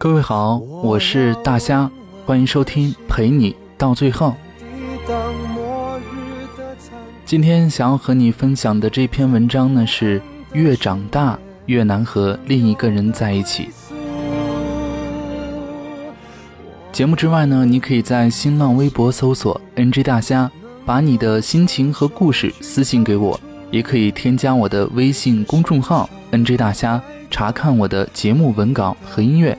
各位好，我是大虾，欢迎收听陪你到最后。今天想要和你分享的这篇文章呢，是越长大越难和另一个人在一起。节目之外呢，你可以在新浪微博搜索 “NG 大虾”，把你的心情和故事私信给我，也可以添加我的微信公众号 “NG 大虾”，查看我的节目文稿和音乐，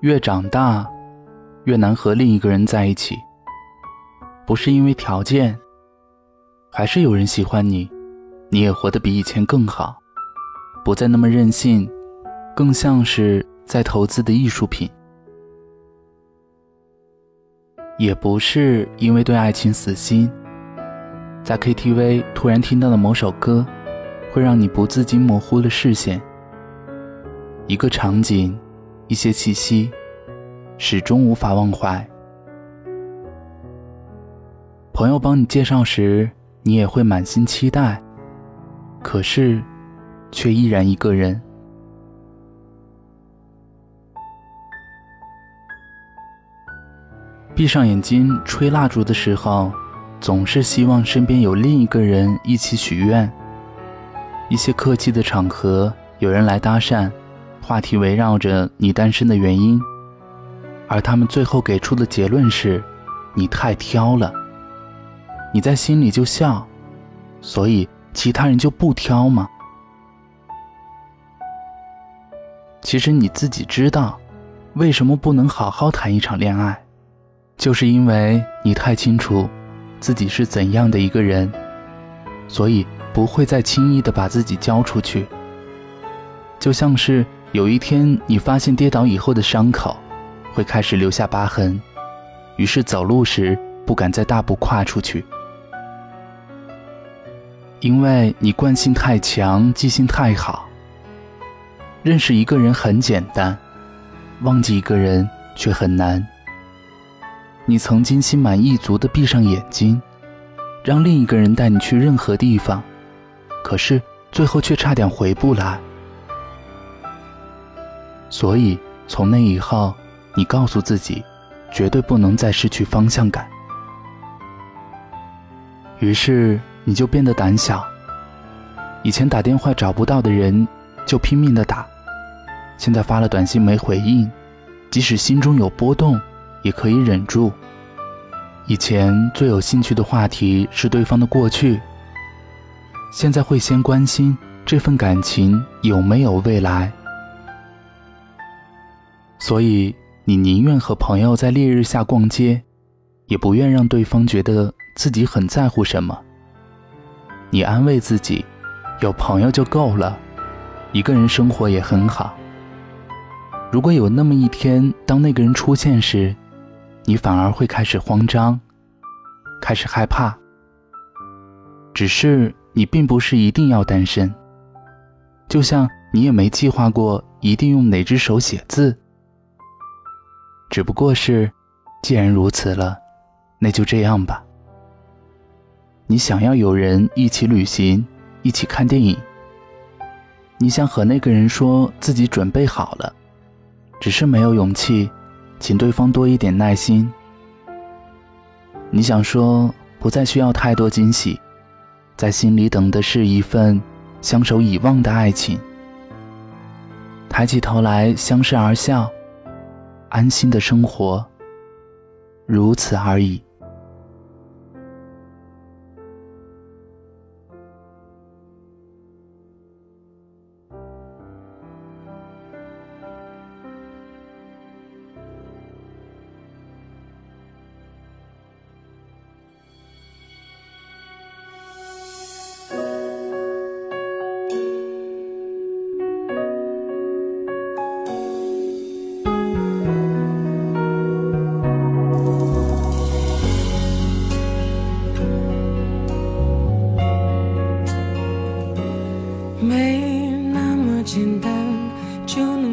越长大，越难和另一个人在一起。不是因为条件，还是有人喜欢你，你也活得比以前更好，不再那么任性，更像是在投资的艺术品。也不是因为对爱情死心，在 KTV 突然听到的某首歌，会让你不自禁模糊了视线。一个场景，一些气息，始终无法忘怀。朋友帮你介绍时，你也会满心期待，可是，却依然一个人。闭上眼睛吹蜡烛的时候，总是希望身边有另一个人一起许愿。一些客气的场合，有人来搭讪，话题围绕着你单身的原因，而他们最后给出的结论是：你太挑了。你在心里就笑，所以其他人就不挑吗？其实你自己知道，为什么不能好好谈一场恋爱，就是因为你太清楚自己是怎样的一个人，所以不会再轻易的把自己交出去。就像是有一天你发现跌倒以后的伤口会开始留下疤痕，于是走路时不敢再大步跨出去。因为你惯性太强，记性太好。认识一个人很简单，忘记一个人却很难。你曾经心满意足的闭上眼睛，让另一个人带你去任何地方，可是最后却差点回不来。所以从那以后，你告诉自己，绝对不能再失去方向感。于是。你就变得胆小。以前打电话找不到的人，就拼命的打；现在发了短信没回应，即使心中有波动，也可以忍住。以前最有兴趣的话题是对方的过去，现在会先关心这份感情有没有未来。所以，你宁愿和朋友在烈日下逛街，也不愿让对方觉得自己很在乎什么。你安慰自己，有朋友就够了，一个人生活也很好。如果有那么一天，当那个人出现时，你反而会开始慌张，开始害怕。只是你并不是一定要单身，就像你也没计划过一定用哪只手写字。只不过是，既然如此了，那就这样吧。你想要有人一起旅行，一起看电影。你想和那个人说自己准备好了，只是没有勇气，请对方多一点耐心。你想说不再需要太多惊喜，在心里等的是一份相守以望的爱情。抬起头来，相视而笑，安心的生活，如此而已。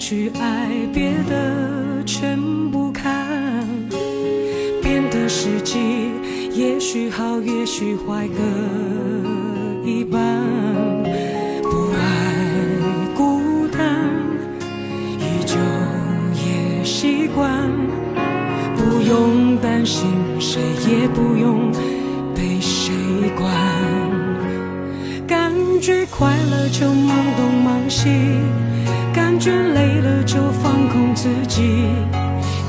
去爱，别的全不看。变得实际。也许好，也许坏，各一半。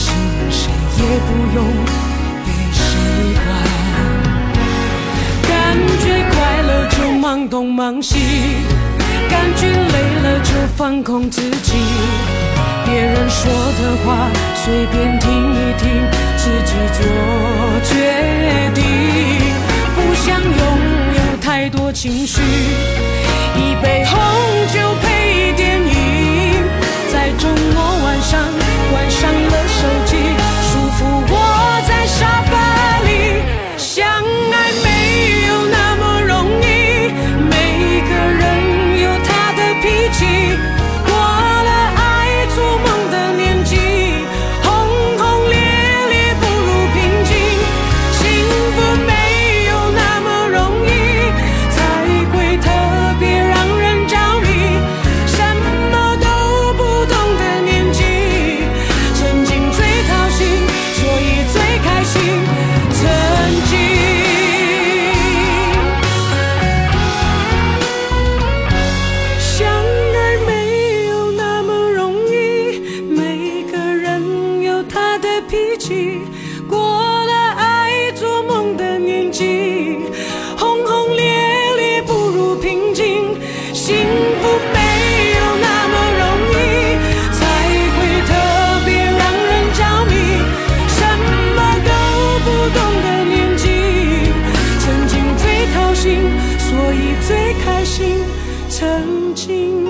心谁也不用被谁管，感觉快乐就忙东忙西，感觉累了就放空自己。别人说的话随便听一听，自己做决定。不想拥有太多情绪，情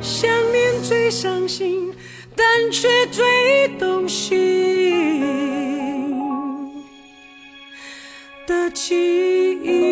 想念最伤心但却最动心的记忆